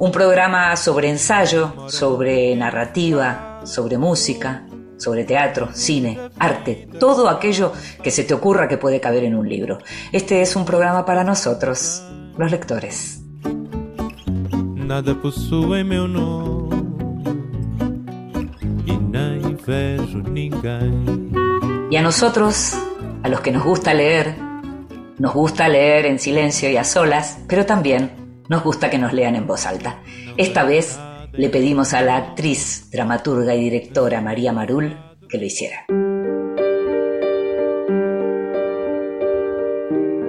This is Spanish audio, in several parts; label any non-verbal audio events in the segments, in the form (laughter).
un programa sobre ensayo, sobre narrativa, sobre música, sobre teatro, cine, arte, todo aquello que se te ocurra que puede caber en un libro. Este es un programa para nosotros, los lectores. Nada possui meu nome. Y a nosotros, a los que nos gusta leer, nos gusta leer en silencio y a solas, pero también nos gusta que nos lean en voz alta. Esta vez le pedimos a la actriz, dramaturga y directora María Marul que lo hiciera.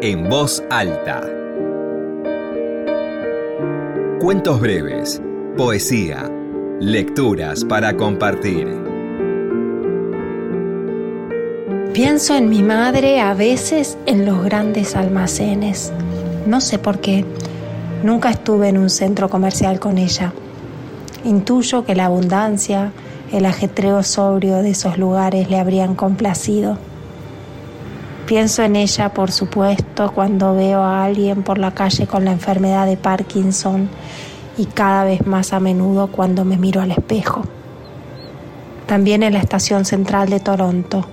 En voz alta. Cuentos breves, poesía, lecturas para compartir. Pienso en mi madre a veces en los grandes almacenes. No sé por qué. Nunca estuve en un centro comercial con ella. Intuyo que la abundancia, el ajetreo sobrio de esos lugares le habrían complacido. Pienso en ella, por supuesto, cuando veo a alguien por la calle con la enfermedad de Parkinson y cada vez más a menudo cuando me miro al espejo. También en la estación central de Toronto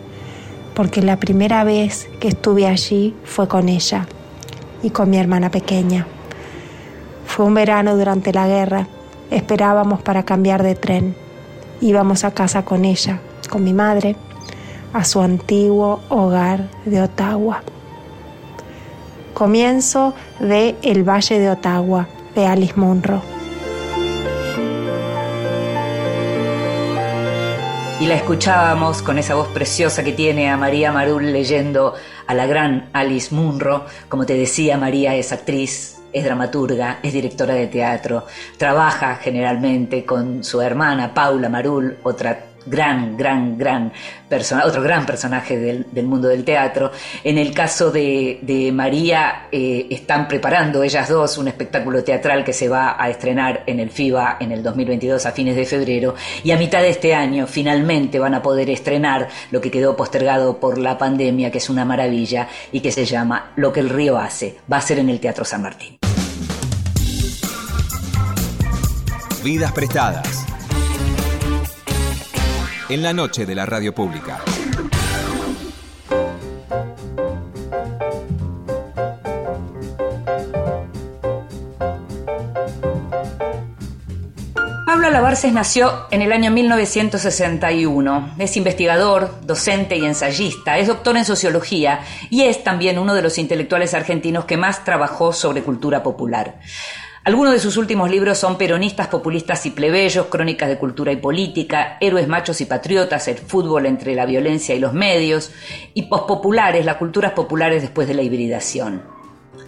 porque la primera vez que estuve allí fue con ella y con mi hermana pequeña. Fue un verano durante la guerra, esperábamos para cambiar de tren. Íbamos a casa con ella, con mi madre, a su antiguo hogar de Ottawa. Comienzo de El Valle de Ottawa, de Alice Munro. y la escuchábamos con esa voz preciosa que tiene a María Marul leyendo a la gran Alice Munro. Como te decía, María es actriz, es dramaturga, es directora de teatro, trabaja generalmente con su hermana Paula Marul, otra gran, gran, gran personaje, otro gran personaje del, mundo del teatro. En el caso de, María, eh, están preparando ellas dos un espectáculo teatral que se va a estrenar en el FIBA en el 2022 a fines de febrero y a mitad de este año finalmente van a poder estrenar lo que quedó postergado por la pandemia, que es una maravilla y que se llama Lo que el río hace. Va a ser en el Teatro San Martín. Vidas prestadas en la noche de la radio pública. Pablo Alabarces nació en el año 1961. Es investigador, docente y ensayista. Es doctor en sociología y es también uno de los intelectuales argentinos que más trabajó sobre cultura popular. Algunos de sus últimos libros son Peronistas, Populistas y Plebeyos, Crónicas de Cultura y Política, Héroes, Machos y Patriotas, El Fútbol entre la Violencia y los Medios, y Pospopulares, las culturas populares después de la hibridación.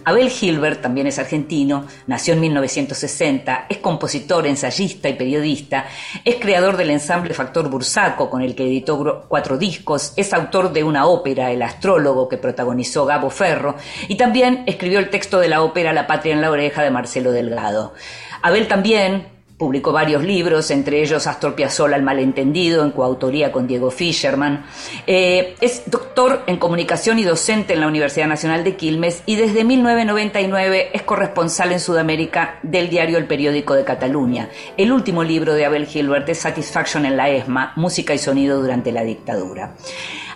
Abel Hilbert también es argentino, nació en 1960, es compositor, ensayista y periodista, es creador del ensamble Factor Bursaco, con el que editó cuatro discos, es autor de una ópera, El astrólogo, que protagonizó Gabo Ferro, y también escribió el texto de la ópera La patria en la oreja de Marcelo Delgado. Abel también Publicó varios libros, entre ellos Astor Piazzolla, El malentendido, en coautoría con Diego Fischerman. Eh, es doctor en comunicación y docente en la Universidad Nacional de Quilmes y desde 1999 es corresponsal en Sudamérica del diario El Periódico de Cataluña. El último libro de Abel Gilbert es Satisfaction en la ESMA, Música y Sonido durante la Dictadura.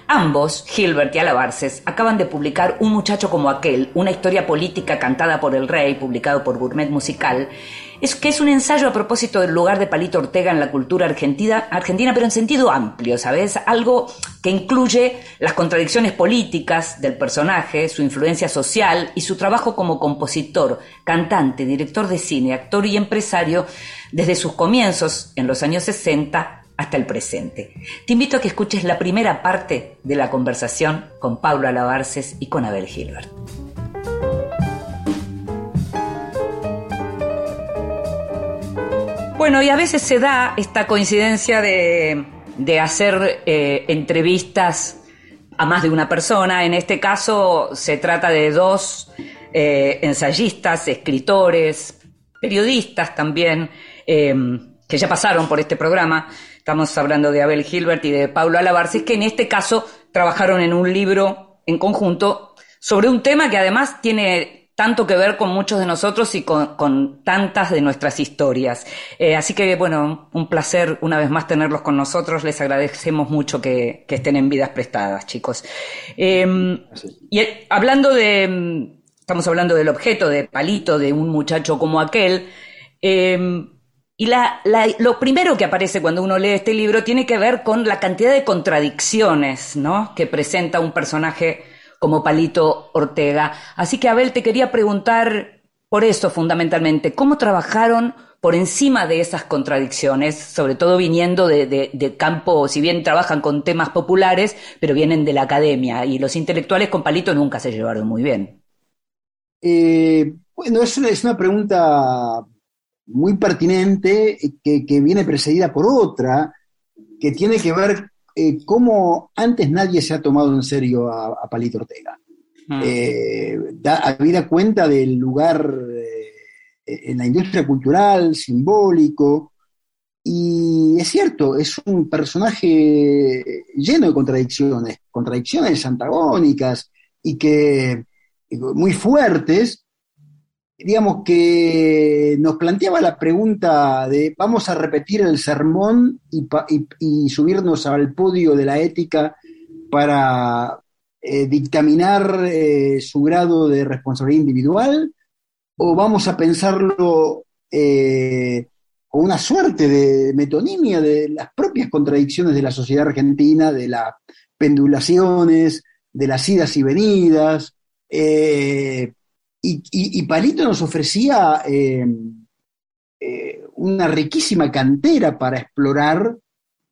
Ambos, Gilbert y Alabarces, acaban de publicar Un muchacho como aquel, una historia política cantada por el rey, publicado por Gourmet Musical, es que es un ensayo a propósito del lugar de Palito Ortega en la cultura argentina, argentina, pero en sentido amplio, ¿sabes? Algo que incluye las contradicciones políticas del personaje, su influencia social y su trabajo como compositor, cantante, director de cine, actor y empresario desde sus comienzos en los años 60 hasta el presente. Te invito a que escuches la primera parte de la conversación con Pablo Alabarces y con Abel Gilbert. Bueno, y a veces se da esta coincidencia de, hacer eh, entrevistas a más de una persona. En este caso se trata de dos eh, ensayistas, escritores, periodistas también, em, que ya pasaron por este programa. Estamos hablando de Abel Gilbert y de Paulo Alabarces, que en este caso trabajaron en un libro en conjunto sobre un tema que además tiene tanto que ver con muchos de nosotros y con, tantas de nuestras historias. Eh, así que, bueno, un placer una vez más tenerlos con nosotros. Les agradecemos mucho que, estén en vidas prestadas, chicos. Em, y hablando de, estamos hablando del objeto de palito de un muchacho como aquel. Em, y lo primero que aparece cuando uno lee este libro tiene que ver con la cantidad de contradicciones ¿no? que presenta un personaje como Palito Ortega. Así que Abel, te quería preguntar por eso fundamentalmente, ¿cómo trabajaron por encima de esas contradicciones, sobre todo viniendo de, campo, si bien trabajan con temas populares, pero vienen de la academia y los intelectuales con Palito nunca se llevaron muy bien? Eh, bueno, es una, es una, pregunta muy pertinente que, que, viene precedida por otra que tiene que ver eh, cómo antes nadie se ha tomado en serio a, Palito Ortega. Mm. Eh, da, habida cuenta del lugar eh, en la industria cultural, simbólico, y es cierto, es un personaje lleno de contradicciones, contradicciones antagónicas y que muy fuertes, digamos que nos planteaba la pregunta de vamos a repetir el sermón y, subirnos al podio de la ética para eh, dictaminar eh, su grado de responsabilidad individual o vamos a pensarlo eh, con una suerte de metonimia de las propias contradicciones de la sociedad argentina, de las pendulaciones, de las idas y venidas. Y, Palito nos ofrecía eh, eh, una riquísima cantera para explorar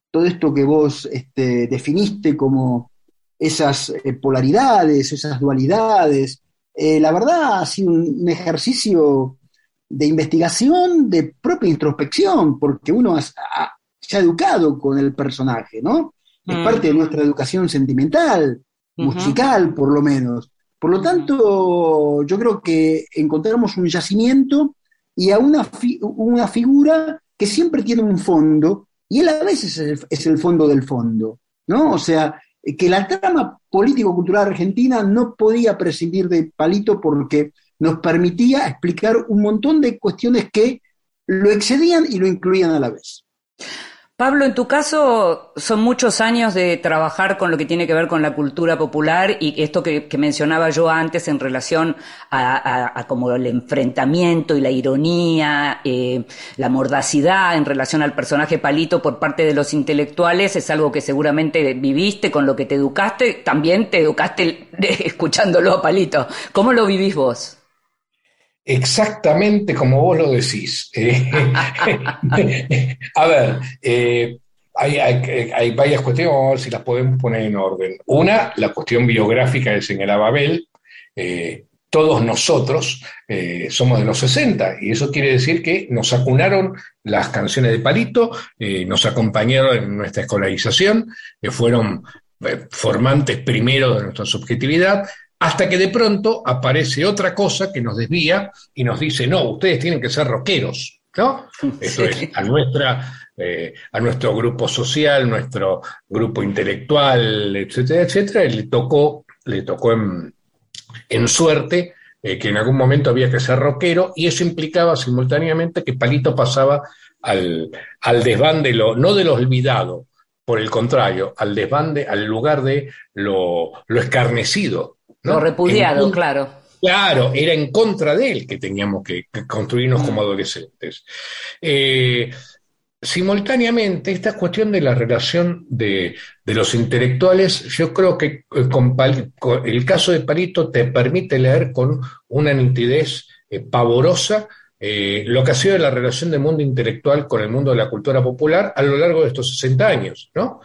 todo esto que vos este, definiste como esas eh, polaridades, esas dualidades. la verdad ha sido un, ejercicio de investigación, de propia introspección, porque uno se ha educado con el personaje, ¿no? Es mm. parte de nuestra educación sentimental, musical por lo menos. Por lo tanto, yo creo que encontramos un yacimiento y a una, una figura que siempre tiene un fondo, y él a veces es el, fondo del fondo, ¿no? O sea, que la trama político-cultural argentina no podía prescindir de Palito porque nos permitía explicar un montón de cuestiones que lo excedían y lo incluían a la vez. Pablo, en tu caso son muchos años de trabajar con lo que tiene que ver con la cultura popular y esto que, mencionaba yo antes en relación a, como el enfrentamiento y la ironía, eh, la mordacidad en relación al personaje Palito por parte de los intelectuales es algo que seguramente viviste, con lo que te educaste, también te educaste (laughs) escuchándolo a Palito. ¿Cómo lo vivís vos? Exactamente como vos lo decís. Eh, (laughs) a ver, eh, hay, varias cuestiones, vamos a ver si las podemos poner en orden. Una, la cuestión biográfica que señalaba Abel. Eh, todos nosotros somos de los 60 y eso quiere decir que nos acunaron las canciones de Palito, nos acompañaron en nuestra escolarización, fueron formantes primero de nuestra subjetividad, hasta que de pronto aparece otra cosa que nos desvía y nos dice, no, ustedes tienen que ser rockeros, ¿no? Eso es, a, nuestra, eh, a nuestro grupo social, nuestro grupo intelectual, etcétera, etcétera, le tocó, le tocó en, suerte eh, que en algún momento había que ser rockero y eso implicaba simultáneamente que Palito pasaba al, al desván de lo, no de lo olvidado, por el contrario, al desbande, al lugar de lo, lo escarnecido, lo repudiado, claro. Claro, era en contra de él que teníamos que, construirnos como mm. adolescentes. Eh, simultáneamente, esta cuestión de la relación de, los intelectuales, yo creo que eh, con, el caso de Palito te permite leer con una nitidez eh, pavorosa lo que ha sido la relación del mundo intelectual con el mundo de la cultura popular a lo largo de estos 60 años, ¿no?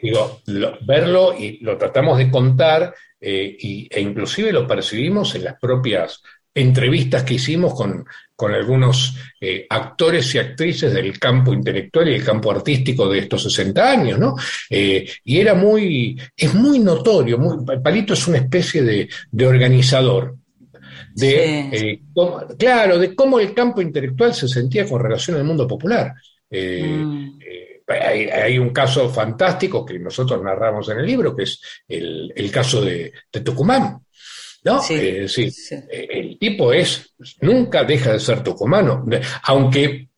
digo, verlo y lo tratamos de contar eh, y, e inclusive lo percibimos en las propias entrevistas que hicimos con, con algunos eh, actores y actrices del campo intelectual y el campo artístico de estos 60 años, ¿no? Eh, y era muy, es muy notorio, muy, Palito es una especie de, de organizador, de, eh, claro, de cómo el campo intelectual se sentía con relación al mundo popular. Mm. Hay, un caso fantástico que nosotros narramos en el libro, que es el, el caso de, de Tucumán. ¿no? Sí, eh, eh, El tipo es, nunca deja de ser tucumano, aunque,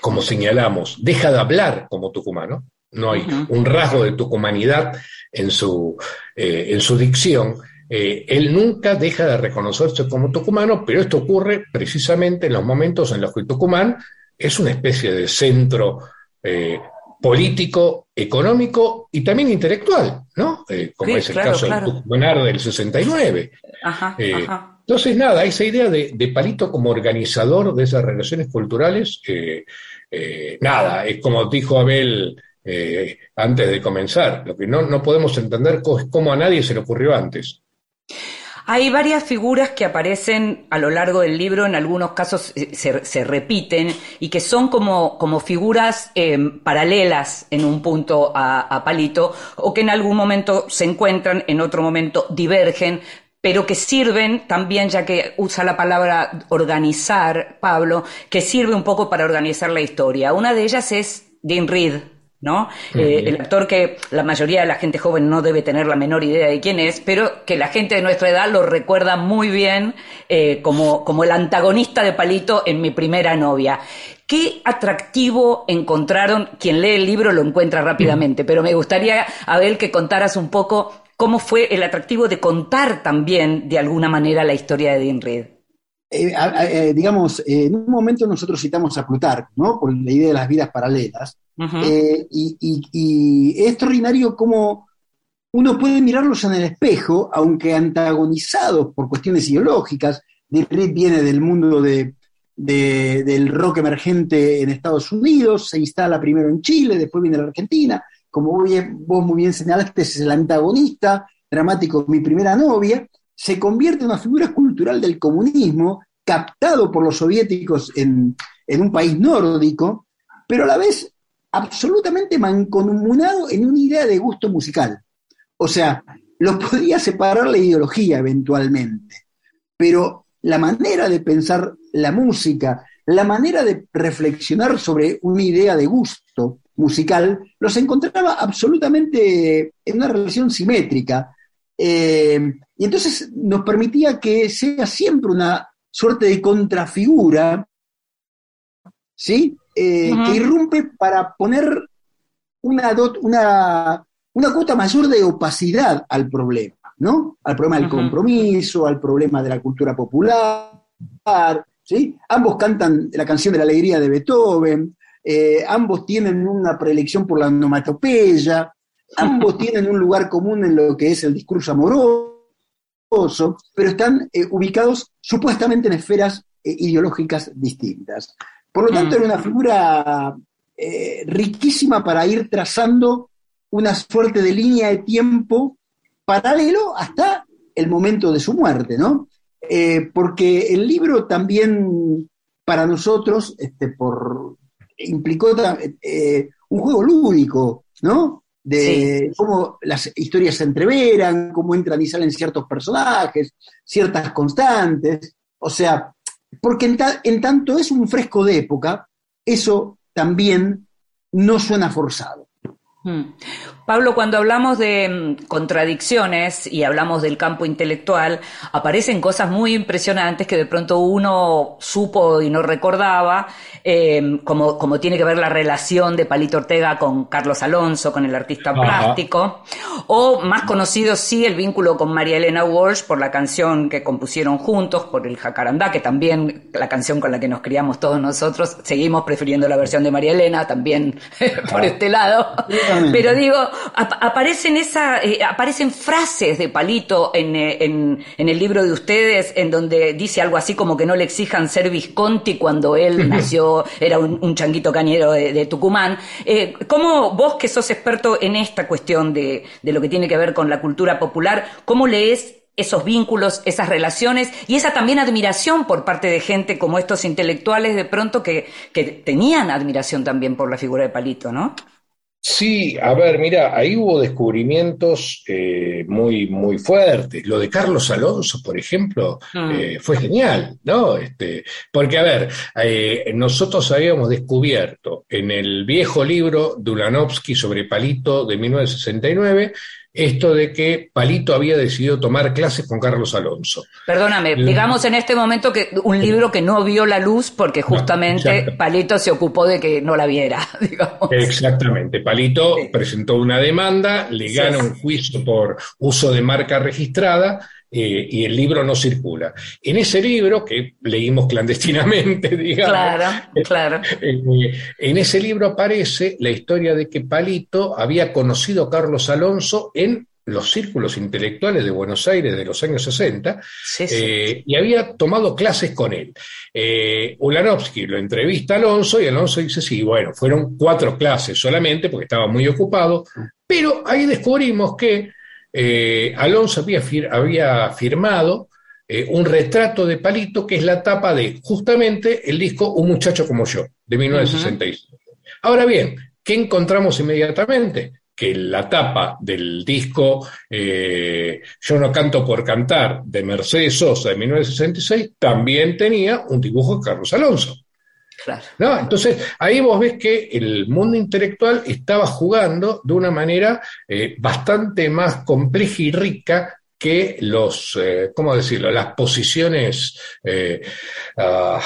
como señalamos, deja de hablar como tucumano, no hay un rasgo de tucumanidad en su, eh, en su dicción. él nunca deja de reconocerse como tucumano, pero esto ocurre precisamente en los momentos en los que Tucumán es una especie de centro político, económico y también intelectual, ¿no? Eh, como es el caso del Tucumán del 69. Eh, entonces, nada, esa idea de, Palito como organizador de esas relaciones culturales, eh, nada, es como dijo Abel antes de comenzar, lo que no, no podemos entender es cómo a nadie se le ocurrió antes. Hay varias figuras que aparecen a lo largo del libro, en algunos casos eh, se, repiten y que son como, como figuras em, paralelas en un punto a, Palito o que en algún momento se encuentran, en otro momento divergen, pero que sirven también, ya que usa la palabra organizar, Pablo, que sirve un poco para organizar la historia. Una de ellas es Dean Reed, ¿no? Eh, el actor que la mayoría de la gente joven no debe tener la menor idea de quién es, pero que la gente de nuestra edad lo recuerda muy bien eh, como, como el antagonista de Palito en mi primera novia. ¿Qué atractivo encontraron? Quien lee el libro lo encuentra rápidamente, pero me gustaría, Abel, que contaras un poco cómo fue el atractivo de contar también de alguna manera la historia de Dean Reed. Eh, digamos, en un momento nosotros citamos a Plutarco, ¿no? Por la idea de las vidas paralelas. Eh, y, es extraordinario cómo uno puede mirarlos en el espejo, aunque antagonizados por cuestiones ideológicas. Dick viene del mundo de, del rock emergente en Estados Unidos, se instala primero en Chile, después viene a la Argentina. Como vos muy bien señalaste, es el antagonista dramático mi primera novia. Se convierte en una figura cultural del comunismo, captado por los soviéticos en, en un país nórdico, pero a la vez absolutamente mancomunado en una idea de gusto musical. O sea, los (laughs) podría separar la ideología eventualmente, pero la manera de pensar la música, la manera de reflexionar sobre una idea de gusto musical, los encontraba absolutamente en una relación simétrica. Eh, y entonces nos permitía que sea siempre una suerte de contrafigura, ¿sí? Eh, que irrumpe para poner una, una, una cuota mayor de opacidad al problema, ¿no? Al problema del compromiso, al problema de la cultura popular, ¿sí? Ambos cantan la canción de la alegría de Beethoven, eh, ambos tienen una preelección por la onomatopeya, (laughs) ambos tienen un lugar común en lo que es el discurso amoroso, pero están eh, ubicados supuestamente en esferas ideológicas distintas. Por lo tanto, era una figura eh, riquísima para ir trazando una suerte de línea de tiempo paralelo hasta el momento de su muerte, ¿no? Eh, porque el libro también para nosotros este, por, implicó eh, un juego lúdico, ¿no? De cómo las historias se entreveran, cómo entran y salen ciertos personajes, ciertas constantes. O sea, porque en, tanto es un fresco de época, eso también no suena forzado. Hmm. Pablo, cuando hablamos de mm, contradicciones y hablamos del campo intelectual, aparecen cosas muy impresionantes que de pronto uno supo y no recordaba, em, como, como tiene que ver la relación de Palito Ortega con Carlos Alonso, con el artista plástico, o más conocido sí el vínculo con María Elena Walsh por la canción que compusieron juntos, por el Jacarandá, que también la canción con la que nos criamos todos nosotros, seguimos prefiriendo la versión de María Elena, también (laughs) por este lado. Pero digo, aparecen, esa, eh, aparecen frases de Palito eh, en, en, el libro de ustedes en donde dice algo así como que no le exijan ser Visconti cuando él nació, era un, changuito cañero de, Tucumán. Eh, ¿Cómo vos que sos experto en esta cuestión de, de lo que tiene que ver con la cultura popular, cómo lees esos vínculos, esas relaciones y esa también admiración por parte de gente como estos intelectuales de pronto que, que tenían admiración también por la figura de Palito, ¿no? Sí, a ver, mira, ahí hubo descubrimientos eh, muy, muy fuertes. Lo de Carlos Alonso, por ejemplo, Mm. eh, fue genial, ¿no? Este, porque, a ver, eh, nosotros habíamos descubierto en el viejo libro de Ulanovsky sobre Palito de 1969 esto de que Palito había decidido tomar clases con Carlos Alonso. Perdóname, digamos en este momento que un libro que no vio la luz porque justamente. Palito se ocupó de que no la viera, (laughs) digamos. Exactamente. Palito Sí. presentó una demanda, le Sí. gana un juicio por uso de marca registrada eh, y el libro no circula. En ese libro, que leímos clandestinamente, (laughs) digamos, Claro, claro. eh, en ese libro aparece la historia de que Palito había conocido a Carlos Alonso en los círculos intelectuales de Buenos Aires de los años 60 Sí, sí. eh, y había tomado clases con él. Eh, Ulanovsky lo entrevista a Alonso y Alonso dice, sí, bueno, fueron cuatro clases solamente porque estaba muy ocupado, pero ahí descubrimos que eh, Alonso había, fir- había firmado eh, un retrato de Palito que es la tapa de justamente el disco Un muchacho como yo, de 1966. Ahora bien, ¿qué encontramos inmediatamente? Que la tapa del disco eh, Yo no canto por cantar de Mercedes Sosa de 1966 también tenía un dibujo de Carlos Alonso. Claro. ¿no? Entonces, ahí vos ves que el mundo intelectual estaba jugando de una manera eh, bastante más compleja y rica que los, eh, ¿cómo decirlo?, las posiciones eh, ah,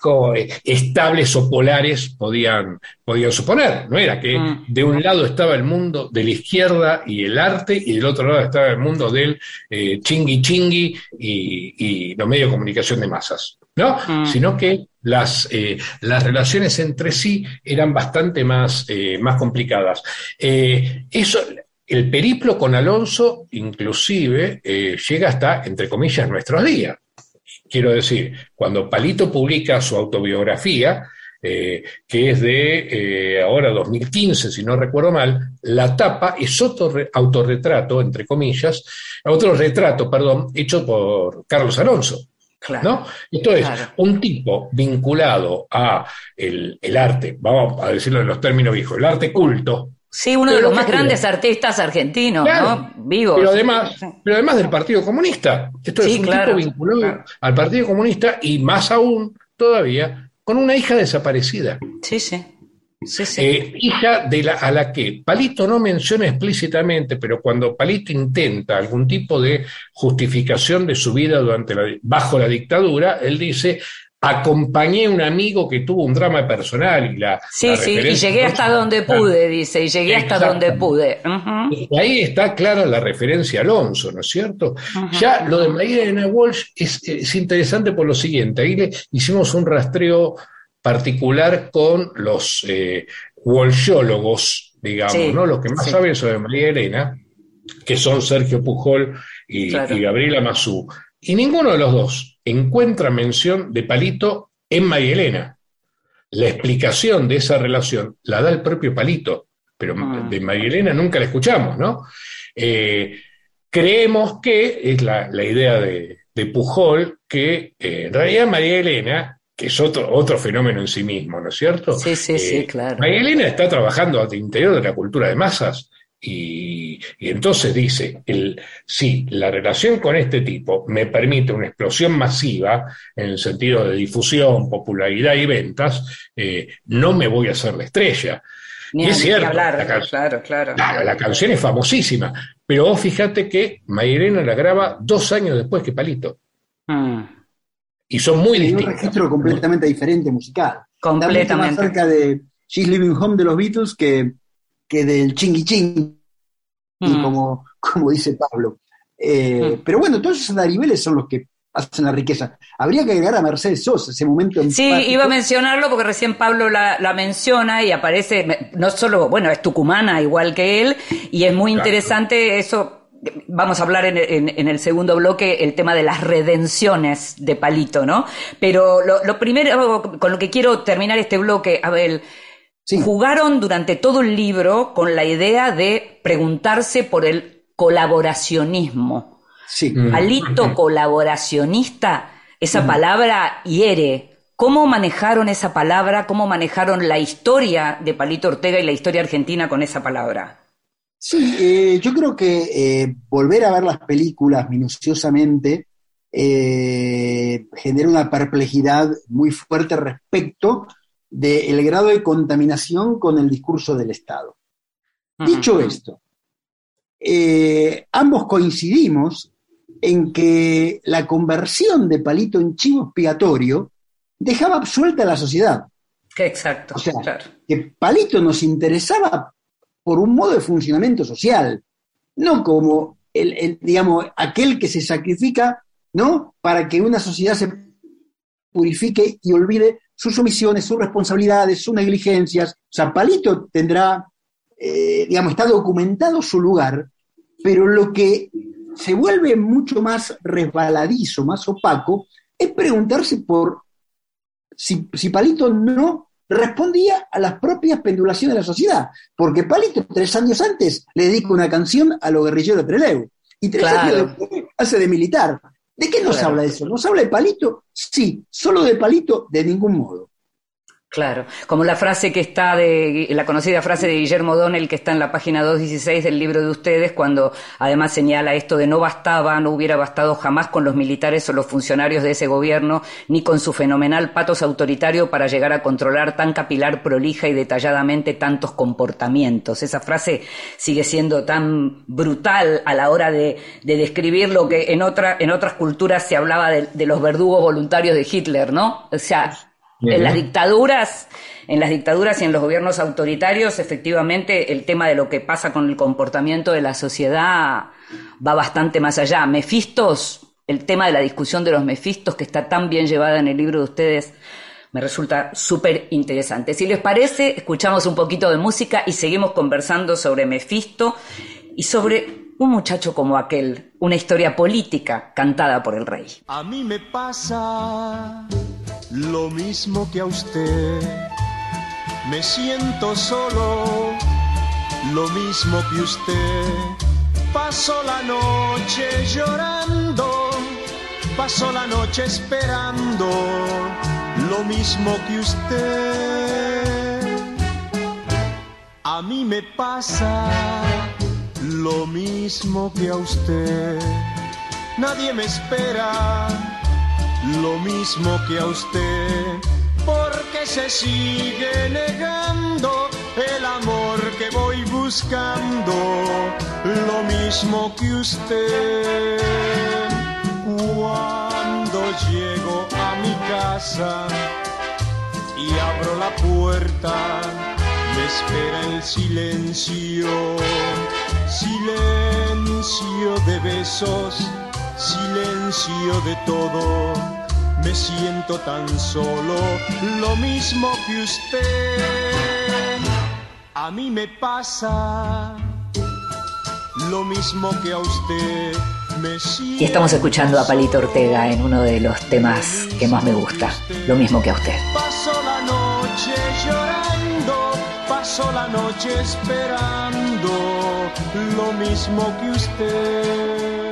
como, estables o polares podían, podían suponer. No era que Mm. de un lado estaba el mundo de la izquierda y el arte, y del otro lado estaba el mundo del eh, chingui chingui y, y los medios de comunicación de masas. ¿No? Mm. Sino que las, eh, las relaciones entre sí eran bastante más, eh, más complicadas. Eh, eso, el periplo con Alonso, inclusive, llega hasta, entre comillas, nuestros días. Quiero decir, cuando Palito publica su autobiografía, eh, que es de eh, ahora 2015, si no recuerdo mal, la tapa es otro re- autorretrato, entre comillas, otro retrato, perdón, hecho por Carlos Alonso. Claro. ¿no? Esto es Claro. un tipo vinculado a el, el arte, vamos a decirlo en los términos viejos, el arte culto, Sí, uno de los ¿qué más grandes artistas argentinos, Claro. ¿no? Vivos. pero además, pero además del Partido Comunista. Esto Sí, es un claro, tipo vinculado claro. al Partido Comunista y más aún todavía con una hija desaparecida. Sí, sí. Sí, sí. Eh, hija de la, a la que Palito no menciona explícitamente, pero cuando Palito intenta algún tipo de justificación de su vida durante la, bajo la dictadura, él dice, acompañé a un amigo que tuvo un drama personal y la... sí, la sí, y llegué hasta donde pude, dice, y llegué hasta donde pude. Y ahí está clara la referencia a Alonso, ¿no es cierto? Ya lo de María Elena Walsh es, es interesante por lo siguiente. Ahí le hicimos un rastreo particular con los eh, walshólogos, digamos, Sí, ¿no? Los que más sí. saben sobre María Elena, que son Sergio Pujol y, Claro. y Gabriela Mazú. Y ninguno de los dos encuentra mención de Palito en María Elena. La explicación de esa relación la da el propio Palito, pero Ah. de María Elena nunca la escuchamos, ¿no? Eh, creemos que es la, la idea de, de Pujol, que eh, en realidad María Elena, que es otro, otro fenómeno en sí mismo, ¿no es cierto? Sí, sí, sí, Eh, claro. María Elena está trabajando al interior de la cultura de masas y, y entonces dice, el, sí, la relación con este tipo me permite una explosión masiva en el sentido de difusión, popularidad y ventas, eh, no me voy a hacer la estrella. Ni, y es cierto, hablar, la can- claro, claro. La, la canción es famosísima, pero vos fíjate que María Elena la graba dos años después que Palito, Mm, y son muy un registro completamente diferente musical. Está mucho más completamente. cerca de She's Living Home de los Beatles que, que del chingui ching, Mm. como, como dice Pablo. Eh, Mm. Pero bueno, todos esos niveles son los que hacen la riqueza. Habría que agregar a Mercedes Sosa, ese momento Sí, empático. iba a mencionarlo porque recién Pablo la, la menciona y aparece, no solo, bueno, es tucumana igual que él, y es muy Claro. interesante eso. Vamos a hablar en, en- en el segundo bloque el tema de las redenciones de Palito, ¿no? Pero lo, lo primero con lo que quiero terminar este bloque, Abel, Sí. jugaron durante todo el libro con la idea de preguntarse por el colaboracionismo. Sí. Palito colaboracionista, esa palabra hiere. ¿Cómo manejaron esa palabra? ¿Cómo manejaron la historia de Palito Ortega y la historia argentina con esa palabra? Sí, eh, yo creo que eh, volver a ver las películas minuciosamente eh, genera una perplejidad muy fuerte respecto del grado de contaminación con el discurso del Estado. Dicho esto, ambos coincidimos en que la conversión de Palito en chivo expiatorio dejaba absuelta a la sociedad. Exacto. O sea, que Palito nos interesaba por un modo de funcionamiento social, no como el, digamos, aquel que se sacrifica, ¿no? Para que una sociedad se purifique y olvide sus omisiones, sus responsabilidades, sus negligencias. O sea, Palito tendrá, eh, digamos, está documentado su lugar, pero lo que se vuelve mucho más resbaladizo, más opaco, es preguntarse por si, Palito no respondía a las propias pendulaciones de la sociedad. Porque Palito, tres años antes, le dedica una canción a los guerrilleros de Trelew. Y tres años después hace de militar. ¿De qué nos habla eso? ¿Nos habla de Palito? Sí, solo de Palito, de ningún modo. Claro, como la frase que está de, la conocida frase de Guillermo Donnell que está en la página 216 del libro de ustedes, cuando además señala esto de no bastaba, no hubiera bastado jamás con los militares o los funcionarios de ese gobierno, ni con su fenomenal patos autoritario para llegar a controlar tan capilar, prolija y detalladamente tantos comportamientos. Esa frase sigue siendo tan brutal a la hora de, describir lo que en, otra, en otras culturas se hablaba de, de los verdugos voluntarios de Hitler, ¿no? O sea, en las dictaduras, en las dictaduras y en los gobiernos autoritarios, efectivamente, el tema de lo que pasa con el comportamiento de la sociedad va bastante más allá. Mefistos, el tema de la discusión de los mefistos, que está tan bien llevada en el libro de ustedes, me resulta súper interesante. Si les parece, escuchamos un poquito de música y seguimos conversando sobre Mefisto y sobre un muchacho como aquel, una historia política cantada por el rey. A mí me pasa lo mismo que a usted. Me siento solo, lo mismo que usted. Paso la noche llorando, paso la noche esperando, lo mismo que usted. A mí me pasa lo mismo que a usted. Nadie me espera lo mismo que a usted, porque se sigue negando el amor que voy buscando, lo mismo que usted. Cuando llego a mi casa y abro la puerta, me espera el silencio, silencio de besos silencio de todo, me siento tan solo, lo mismo que usted. A mí me pasa lo mismo que a usted. Me y estamos escuchando a Palito Ortega en uno de los temas que más me gusta, lo mismo que a usted. Paso la noche llorando, paso la noche esperando, lo mismo que usted.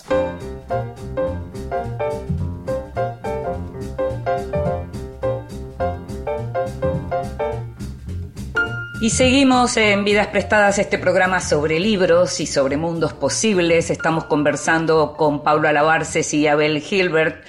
Y seguimos en Vidas Prestadas, este programa sobre libros y sobre mundos posibles. Estamos conversando con Pablo Alabarces y Abel Gilbert,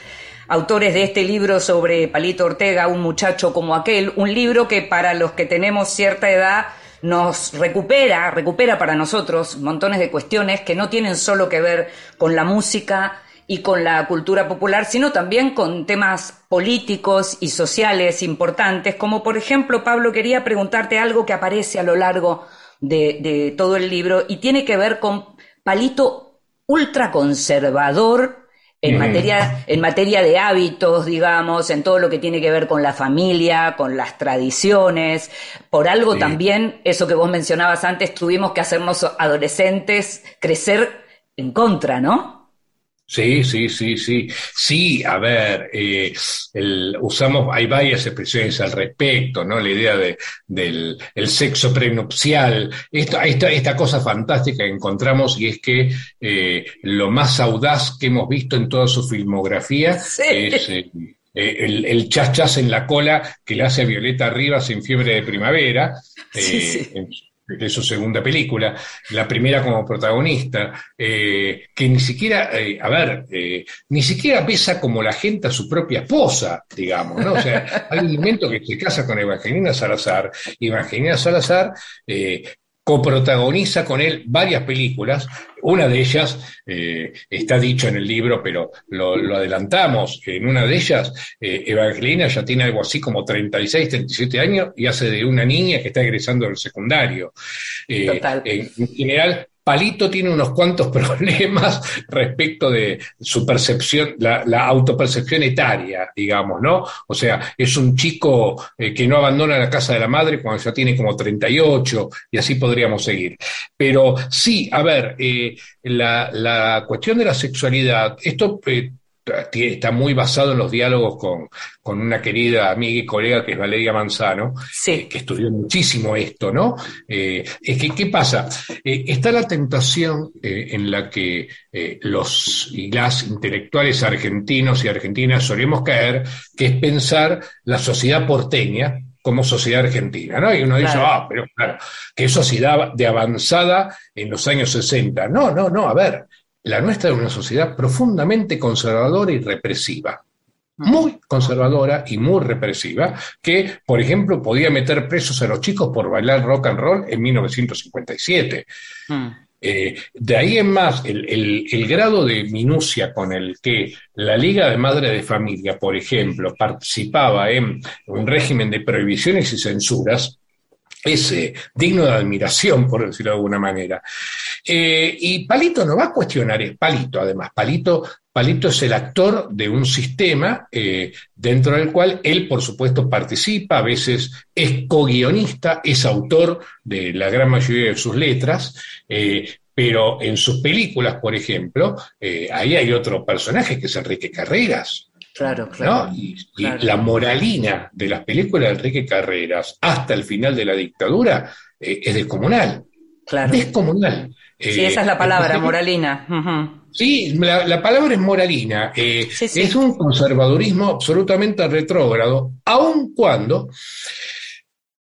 autores de este libro sobre Palito Ortega, un muchacho como aquel, un libro que para los que tenemos cierta edad nos recupera, recupera para nosotros montones de cuestiones que no tienen solo que ver con la música y con la cultura popular, sino también con temas políticos y sociales importantes, como por ejemplo, Pablo, quería preguntarte algo que aparece a lo largo de, todo el libro y tiene que ver con Palito ultraconservador en, materia, en materia de hábitos, digamos, en todo lo que tiene que ver con la familia, con las tradiciones. Por algo también, eso que vos mencionabas antes, tuvimos que hacernos adolescentes crecer en contra, ¿no? Sí, sí, sí, sí. Sí, a ver, eh, usamos, hay varias expresiones al respecto, ¿no? La idea de, del el sexo prenupcial, esta, esta, esta cosa fantástica que encontramos y es que eh, lo más audaz que hemos visto en toda su filmografía es... Eh, el, el chas chas en la cola que le hace a Violeta Rivas en Fiebre de Primavera, sí, de su segunda película, la primera como protagonista, eh, que ni siquiera, eh, a ver, eh, ni siquiera pesa como la gente a su propia esposa, digamos, ¿no? O sea, hay un elemento que se casa con Evangelina Salazar, y Evangelina Salazar coprotagoniza con él varias películas. Una de ellas eh, está dicho en el libro, pero lo, adelantamos. En una de ellas, eh, Evangelina ya tiene algo así como 36, 37 años y hace de una niña que está egresando del secundario. Eh, en general, Palito tiene unos cuantos (laughs) problemas respecto de su percepción, la, autopercepción etaria, digamos, ¿no? O sea, es un chico eh, que no abandona la casa de la madre cuando ya tiene como 38 y así podríamos seguir. Pero sí, a ver, eh, la, cuestión de la sexualidad, esto eh, está muy basado en los diálogos con, una querida amiga y colega que es Valeria Manzano, eh, que estudió muchísimo esto, ¿no? Eh, es que, ¿qué pasa? Eh, está la tentación en la que los y las intelectuales argentinos y argentinas solemos caer, que es pensar la sociedad porteña como sociedad argentina, ¿no? Y uno dice, ah, pero claro, que sociedad de avanzada en los años 60. No, no, no, a ver, la nuestra es una sociedad profundamente conservadora y represiva. Muy conservadora y muy represiva, que, por ejemplo, podía meter presos a los chicos por bailar rock and roll en 1957. Hmm. Eh, de ahí en más, el, el, grado de minucia con el que la Liga de Madre de Familia, por ejemplo, participaba en un régimen de prohibiciones y censuras, es eh, digno de admiración, por decirlo de alguna manera. Eh, y Palito no va a cuestionar, es Palito además, Palito, Palito es el actor de un sistema eh, dentro del cual él, por supuesto, participa, a veces es co-guionista, es autor de la gran mayoría de sus letras, pero en sus películas, por ejemplo, ahí hay otro personaje que es Enrique Carreras. Claro, claro, Y, la moralina de las películas de Enrique Carreras hasta el final de la dictadura eh, es descomunal. Claro. Descomunal. Sí, esa es la palabra, moralina. Sí, la, palabra es moralina. Eh, es un conservadurismo absolutamente retrógrado, aun cuando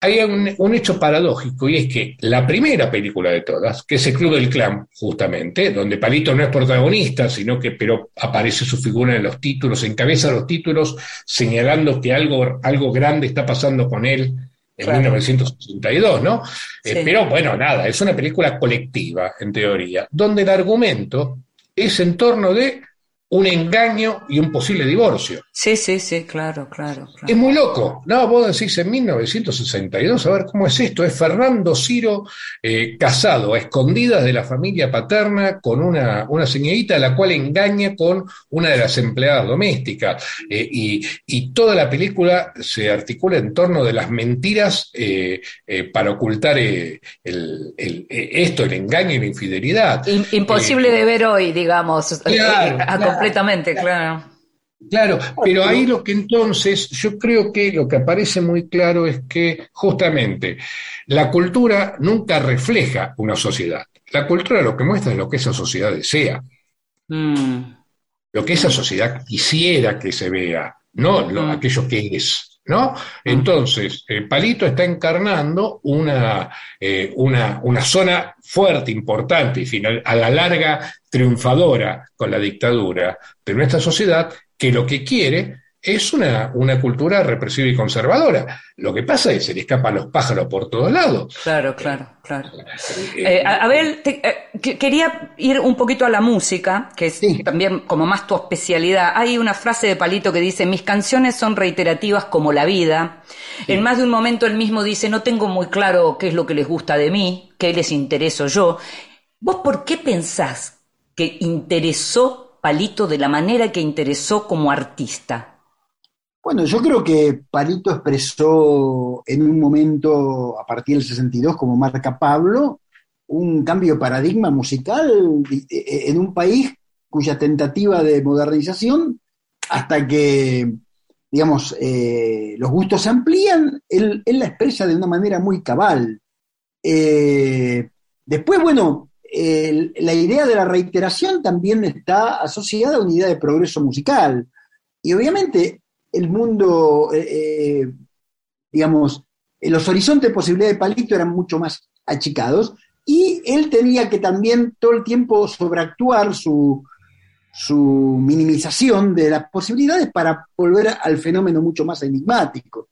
hay un, hecho paradójico y es que la primera película de todas, que es el Club del Clan, justamente, donde Palito no es protagonista, sino que pero aparece su figura en los títulos, encabeza los títulos señalando que algo, algo grande está pasando con él en 1962, ¿no? Eh, pero bueno, nada, es una película colectiva, en teoría, donde el argumento es en torno de un engaño y un posible divorcio. Sí, sí, sí, claro, claro. Es muy loco. No, vos decís en 1962, a ver cómo es esto. Es Fernando Ciro eh, casado a escondidas de la familia paterna con una, una señorita a la cual engaña con una de las empleadas domésticas. Eh, y, toda la película se articula en torno de las mentiras eh, para ocultar el, esto, el engaño y la infidelidad. imposible de ver hoy, digamos. Claro, completamente, claro. Claro, pero ahí lo que entonces, yo creo que lo que aparece muy claro es que justamente la cultura nunca refleja una sociedad. La cultura lo que muestra es lo que esa sociedad desea. Mm. Lo que esa sociedad quisiera que se vea, no lo, aquello que es. ¿No? Entonces, eh, Palito está encarnando una, eh, una, una, zona fuerte, importante y final, a la larga triunfadora con la dictadura de nuestra sociedad, que lo que quiere es una, una, cultura represiva y conservadora. Lo que pasa es que se le escapan los pájaros por todos lados. Claro, claro, claro. Eh, Abel, quería ir un poquito a la música, que es también como más tu especialidad. Hay una frase de Palito que dice, mis canciones son reiterativas como la vida. En más de un momento él mismo dice, no tengo muy claro qué es lo que les gusta de mí, qué les intereso yo. ¿Vos por qué pensás que interesó Palito de la manera que interesó como artista? Bueno, yo creo que Palito expresó en un momento, a partir del 62, como marca Pablo, un cambio de paradigma musical en un país cuya tentativa de modernización, hasta que, digamos, eh, los gustos se amplían, él, la expresa de una manera muy cabal. Eh, después, bueno, la idea de la reiteración también está asociada a una idea de progreso musical. Y obviamente el mundo, eh, digamos, los horizontes de posibilidad de Palito eran mucho más achicados y él tenía que también todo el tiempo sobreactuar su, su minimización de las posibilidades para volver al fenómeno mucho más enigmático.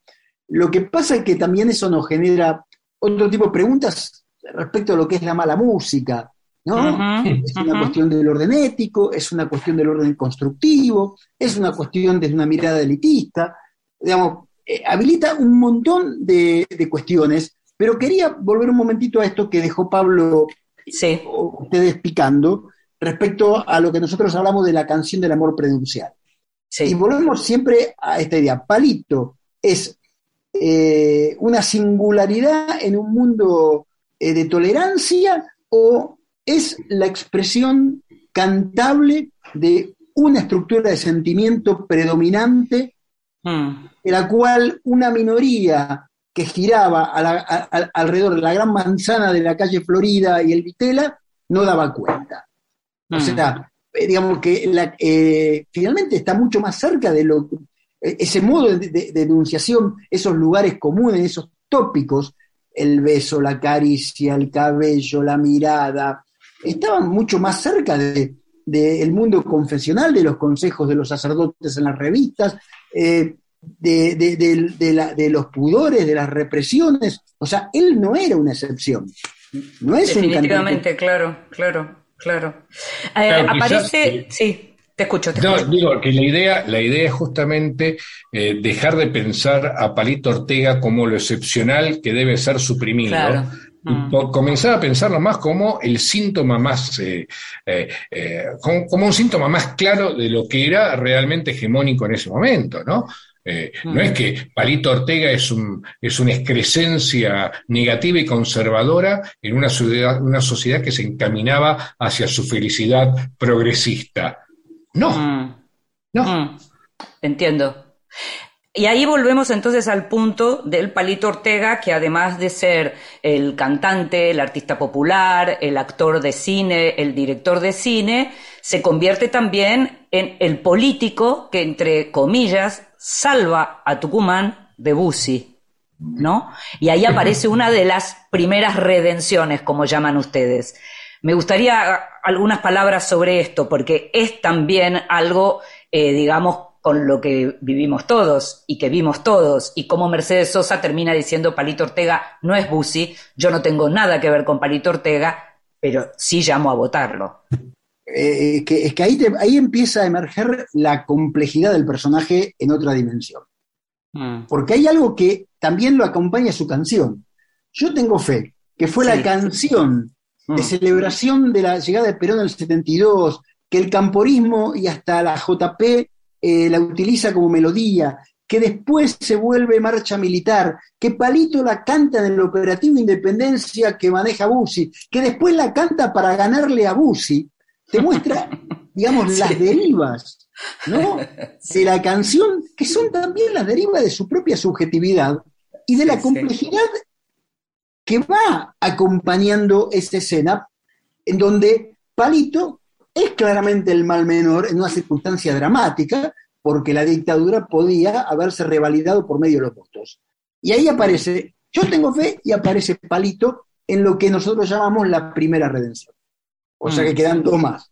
Lo que pasa es que también eso nos genera otro tipo de preguntas respecto a lo que es la mala música, ¿no? es una cuestión del orden ético, es una cuestión del orden constructivo, es una cuestión desde una mirada elitista, digamos, eh, habilita un montón de, cuestiones, pero quería volver un momentito a esto que dejó Pablo ustedes picando, respecto a lo que nosotros hablamos de la canción del amor prenuncial. Y volvemos siempre a esta idea. Palito es eh, una singularidad en un mundo eh, de tolerancia o es la expresión cantable de una estructura de sentimiento predominante mm. en la cual una minoría que giraba alrededor de la gran manzana de la calle Florida y el Vitela no daba cuenta. O mm. sea, eh, digamos que eh, finalmente está mucho más cerca de lo eh, ese modo de, de, denunciación, esos lugares comunes, esos tópicos, el beso, la caricia, el cabello, la mirada, estaban mucho más cerca del de, mundo confesional, de los consejos de los sacerdotes en las revistas, de, de, los pudores, de las represiones. O sea, él no era una excepción. No es Definitivamente, claro, claro. Claro. Eh, aparece, sí, te escucho. Te no, digo que la idea, la idea es justamente eh, dejar de pensar a Palito Ortega como lo excepcional que debe ser suprimido. Y mm. comenzar a pensarlo más como el síntoma más, eh, como, un síntoma más claro de lo que era realmente hegemónico en ese momento, ¿no? Eh, no es que Palito Ortega es, un, es una excrescencia negativa y conservadora en una sociedad, una sociedad que se encaminaba hacia su felicidad progresista. No, mm. no. Entiendo. Y ahí volvemos entonces al punto del Palito Ortega, que además de ser el cantante, el artista popular, el actor de cine, el director de cine, se convierte también en el político que, entre comillas, salva a Tucumán de Bussi, ¿no? Y ahí aparece una de las primeras redenciones, como llaman ustedes. Me gustaría algunas palabras sobre esto, porque es también algo, eh, digamos, con lo que vivimos todos y que vimos todos, y como Mercedes Sosa termina diciendo Palito Ortega no es Bussi, yo no tengo nada que ver con Palito Ortega, pero sí llamo a votarlo. Eh, que, es que ahí, ahí empieza a emerger la complejidad del personaje en otra dimensión. Mm. Porque hay algo que también lo acompaña a su canción. Yo tengo fe, que fue la canción de mm. celebración de la llegada de Perón en el 72, que el camporismo y hasta la JP eh, la utiliza como melodía, que después se vuelve marcha militar, que Palito la canta en el operativo Independencia que maneja Bussi, que después la canta para ganarle a Bussi, te muestra, (laughs) digamos, las derivas, ¿no? (laughs) De la canción, que son también las derivas de su propia subjetividad y de la complejidad que va acompañando esta escena, en donde Palito es claramente el mal menor en una circunstancia dramática, porque la dictadura podía haberse revalidado por medio de los votos. Y ahí aparece, yo tengo fe, y aparece Palito en lo que nosotros llamamos la primera redención. O sea que mm. quedan dos más.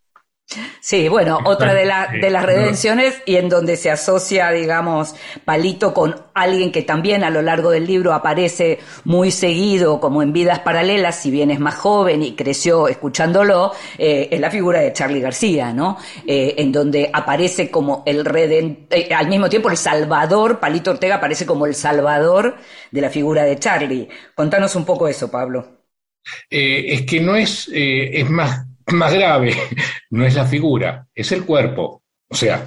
Sí, bueno, otra de, de las redenciones y en donde se asocia, digamos, Palito con alguien que también a lo largo del libro aparece muy seguido, como en Vidas Paralelas, si bien es más joven y creció escuchándolo, eh, es la figura de Charlie García, ¿no? Eh, en donde aparece como el redentor, eh, al mismo tiempo el salvador, Palito Ortega aparece como el salvador de la figura de Charlie. Contanos un poco eso, Pablo. es que no es, es más (clears throat) más grave no es la figura, es el cuerpo. O sea,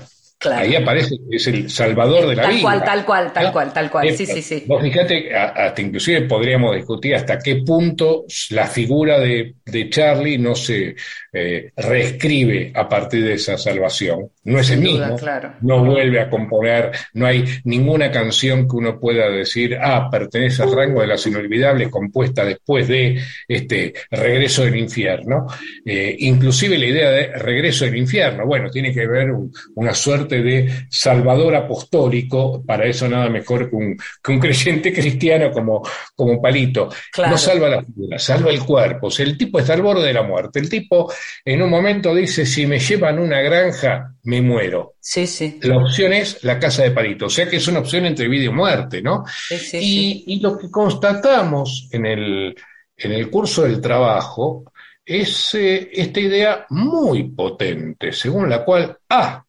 Ahí aparece, es el salvador de la tal vida. Cual, tal cual, tal cual, tal cual, sí, sí, sí. Vos fíjate, hasta inclusive podríamos discutir hasta qué punto la figura de, de Charlie no se eh, reescribe a partir de esa salvación. No es el mismo, no vuelve a componer, no hay ninguna canción que uno pueda decir, ah, pertenece al rango de las inolvidables compuesta después de este regreso del infierno. Eh, inclusive la idea de regreso del infierno, bueno, tiene que ver una suerte de salvador apostólico, para eso nada mejor que un, creyente (laughs) cristiano como, como Palito. No salva la figura, salva el cuerpo. O sea, el tipo está al borde de la muerte. El tipo en un momento dice, si me llevan una granja, me muero. Sí, sí. La opción es la casa de Palito, o sea que es una opción entre vida y muerte, ¿no? y, lo que constatamos en el, en el curso del trabajo es eh, esta idea muy potente, según la cual, ah,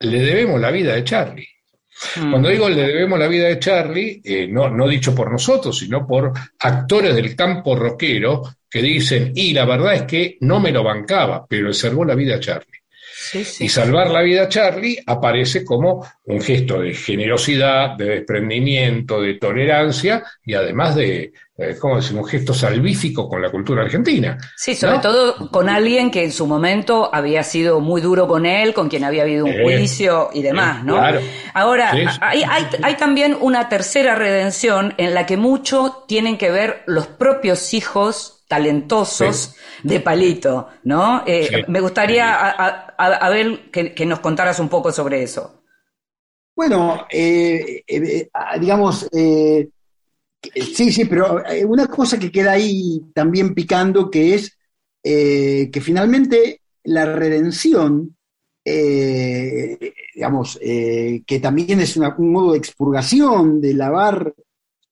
le debemos la vida de Charlie. Mm. Cuando digo le debemos la vida de Charlie, eh, no, no dicho por nosotros, sino por actores del campo rockero que dicen, y la verdad es que no me lo bancaba, pero le salvó la vida a Charlie. Y salvar la vida a Charlie aparece como un gesto de generosidad, de desprendimiento, de tolerancia y además de, eh, ¿cómo decimos?, un gesto salvífico con la cultura argentina. Sí, sobre todo con alguien que en su momento había sido muy duro con él, con quien había habido un eh, juicio y demás, ¿no? Ahora, hay, hay, hay también una tercera redención en la que mucho tienen que ver los propios hijos talentosos de Palito, ¿no? Eh, me gustaría a, ver que, nos contaras un poco sobre eso. Bueno, eh, eh, digamos, sí, sí, pero una cosa que queda ahí también picando que es que finalmente la redención, digamos, que también es un modo de expurgación, de lavar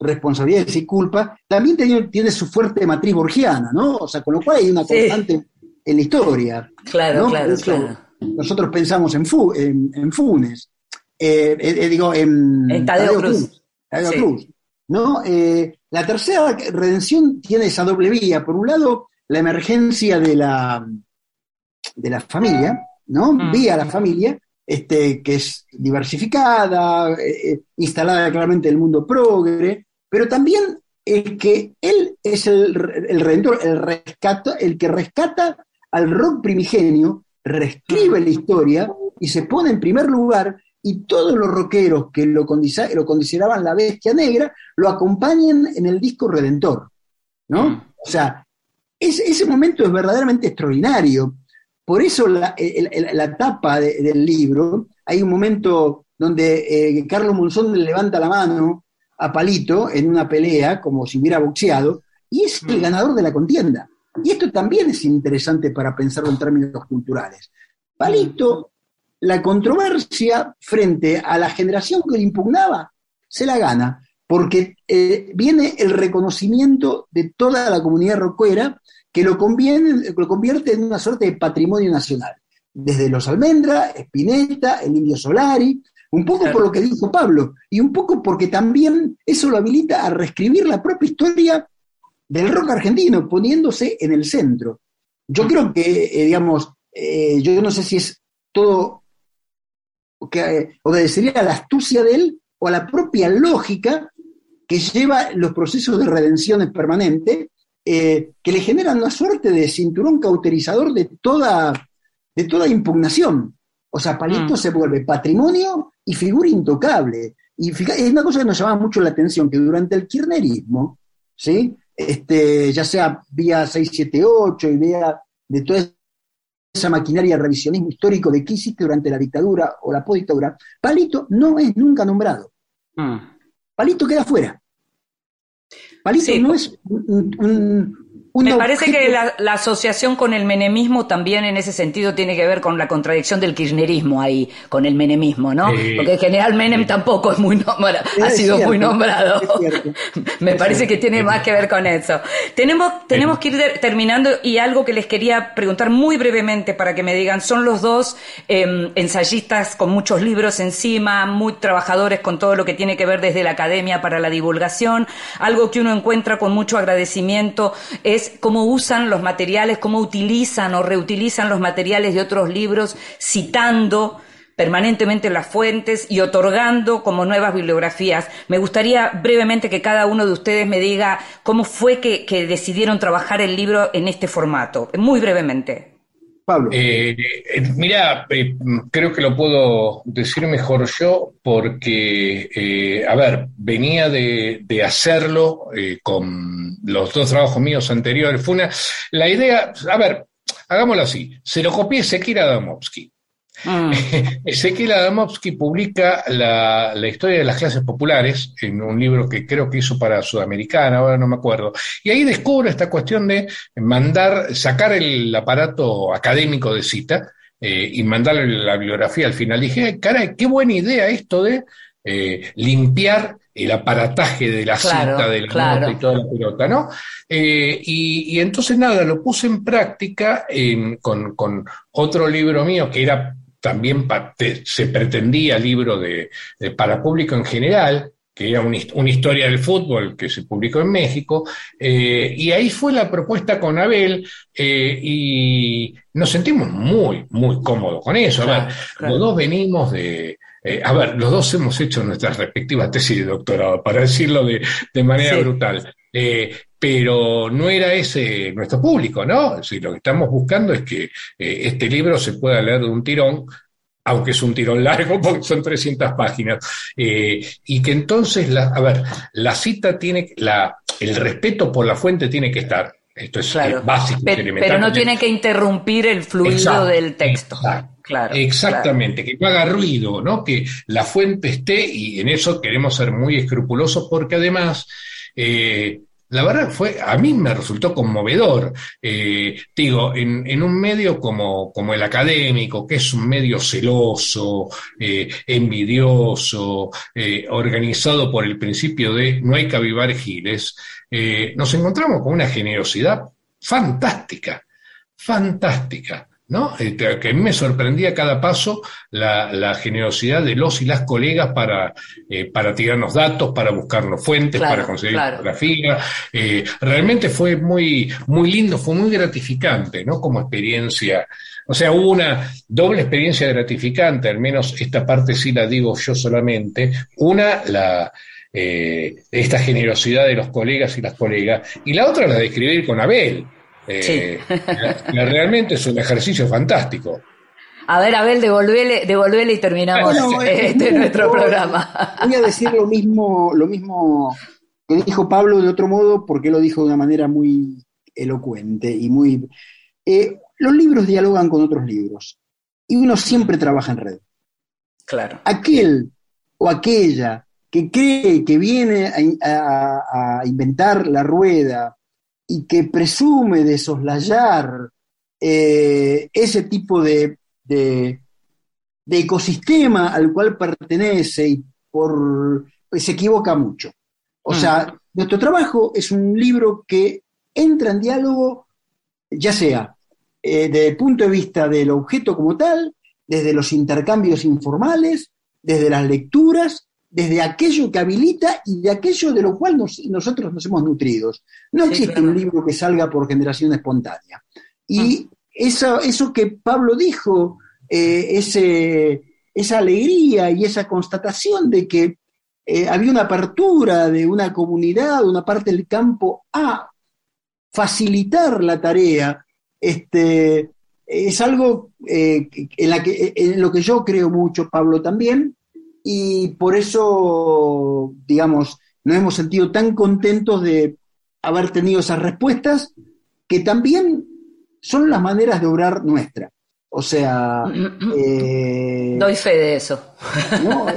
responsabilidades y culpa, también tiene, su fuerte matriz borgiana, ¿no? O sea, con lo cual hay una constante en la historia. Claro, claro, claro. Nosotros pensamos en, en, Funes, eh, eh, eh, digo, en, Tadeo, Cruz. Tadeo Cruz ¿no? la tercera redención tiene esa doble vía. Por un lado, la emergencia de la, de la familia, ¿no? Mm. Vía la familia, este, que es diversificada, instalada claramente en el mundo progre, pero también el que él es el, el redentor, el, rescata, el que rescata al rock primigenio, reescribe la historia y se pone en primer lugar y todos los rockeros que lo, lo consideraban la bestia negra lo acompañan en el disco Redentor, ¿no? Mm. O sea, ese momento es verdaderamente extraordinario. Por eso la, la tapa del libro, hay un momento donde eh, Carlos Monzón le levanta la mano a Palito en una pelea, como si hubiera boxeado, y es el mm. ganador de la contienda. Y esto también es interesante para pensarlo en términos culturales. Palito, la controversia frente a la generación que le impugnaba, se la gana, porque eh, viene el reconocimiento de toda la comunidad rockera que lo, lo convierte en una suerte de patrimonio nacional. Desde los Almendra, Spinetta, el Indio Solari, un poco por lo que dijo Pablo, y un poco porque también eso lo habilita a reescribir la propia historia del rock argentino, poniéndose en el centro. Yo creo que, eh, digamos, eh, yo no sé si es todo que eh, obedecería a la astucia de él o a la propia lógica que lleva los procesos de redención permanente, que le generan una suerte de cinturón cauterizador de toda, de toda impugnación. O sea, Palito mm. se vuelve patrimonio y figura intocable. Y es una cosa que nos llama mucho la atención, que durante el kirchnerismo, ¿sí? Este, ya sea vía 678 y vía de toda esa maquinaria de revisionismo histórico de qué hiciste durante la dictadura o la postdictadura, Palito no es nunca nombrado. Mm. Palito queda fuera. Palito no es un, me parece que la, asociación con el menemismo también en ese sentido tiene que ver con la contradicción del kirchnerismo ahí, con el menemismo, ¿no? Porque en general Menem tampoco es muy nombrado, ha sido muy nombrado. (laughs) Me parece que tiene más que ver con eso. Tenemos, tenemos que ir terminando y algo que les quería preguntar muy brevemente para que me digan, son los dos em, ensayistas con muchos libros encima, muy trabajadores con todo lo que tiene que ver desde la academia para la divulgación, algo que uno encuentra con mucho agradecimiento es es cómo usan los materiales, cómo utilizan o reutilizan los materiales de otros libros, citando permanentemente las fuentes y otorgando como nuevas bibliografías. Me gustaría brevemente que cada uno de ustedes me diga cómo fue que, decidieron trabajar el libro en este formato, muy brevemente. Pablo. Eh, eh, mira, eh, creo que lo puedo decir mejor yo porque, a ver, venía de, hacerlo con los dos trabajos míos anteriores. Fue una, la idea, a ver, hagámoslo así, se lo copié Sekira Adamovsky. Mm. (laughs) Ezequiel Adamovsky publica la, historia de las clases populares en un libro que creo que hizo para Sudamericana, ahora no me acuerdo. Y ahí descubre esta cuestión de mandar, sacar el aparato académico de cita eh, y mandarle la bibliografía al final. Dije, caray, qué buena idea esto de eh, limpiar el aparataje de la cita, de la nota y toda la pelota, ¿no? Eh, y, entonces nada, lo puse en práctica con, con, otro libro mío que era también se pretendía libro de, para público en general, que era una historia del fútbol que se publicó en México, eh, y ahí fue la propuesta con Abel, eh, y nos sentimos muy, muy cómodos con eso. a ver, los dos venimos de, eh, a ver, los dos hemos hecho nuestras respectivas tesis de doctorado, para decirlo de, manera brutal pero no era ese nuestro público, ¿no? lo que estamos buscando es que eh, este libro se pueda leer de un tirón, aunque es un tirón largo (laughs) porque son 300 páginas, eh, y que entonces, la, a ver, la cita tiene, la, el respeto por la fuente tiene que estar. Esto es básico. Pero, no tiene que interrumpir el fluido del texto. Claro, Exactamente, que no haga ruido, ¿no? Que la fuente esté, y en eso queremos ser muy escrupulosos porque además eh, la verdad fue, a mí me resultó conmovedor. Eh, digo, en, un medio como, como, el académico, que es un medio celoso, eh, envidioso, eh, organizado por el principio de no hay que avivar giles, nos encontramos con una generosidad fantástica, fantástica. ¿No? Este, que a mí me sorprendía cada paso la, generosidad de los y las colegas para, eh, para tirarnos datos, para buscarnos fuentes, para conseguir fotografía. Eh, realmente fue muy, muy lindo, fue muy gratificante, ¿no? Como experiencia. O sea, hubo una doble experiencia gratificante, al menos esta parte sí la digo yo solamente. Una, la, eh, esta generosidad de los colegas y las colegas, y la otra la de escribir con Abel. Eh, realmente es un ejercicio fantástico. A ver, Abel, devolvele, devolvele y terminamos este, nuestro programa. Voy a decir lo mismo, lo mismo que dijo Pablo de otro modo, porque lo dijo de una manera muy elocuente y muy. Eh, los libros dialogan con otros libros y uno siempre trabaja en red. Claro. Aquel o aquella que cree que viene a inventar la rueda y que presume de soslayar eh, ese tipo de, ecosistema al cual pertenece y por, pues, se equivoca mucho. O sea, mm. nuestro trabajo es un libro que entra en diálogo, ya sea eh, desde el punto de vista del objeto como tal, desde los intercambios informales, desde las lecturas desde aquello que habilita y de aquello de lo cual nosotros nos hemos nutrido. No existe un libro que salga por generación espontánea. Y ah. eso, eso que Pablo dijo, eh, ese, esa alegría y esa constatación de que eh, había una apertura de una comunidad, una parte del campo a facilitar la tarea, este, es algo eh, en, la que, en lo que yo creo mucho, Pablo también, y por eso, digamos, nos hemos sentido tan contentos de haber tenido esas respuestas que también son las maneras de obrar nuestra. O sea... Eh, Doy fe de eso.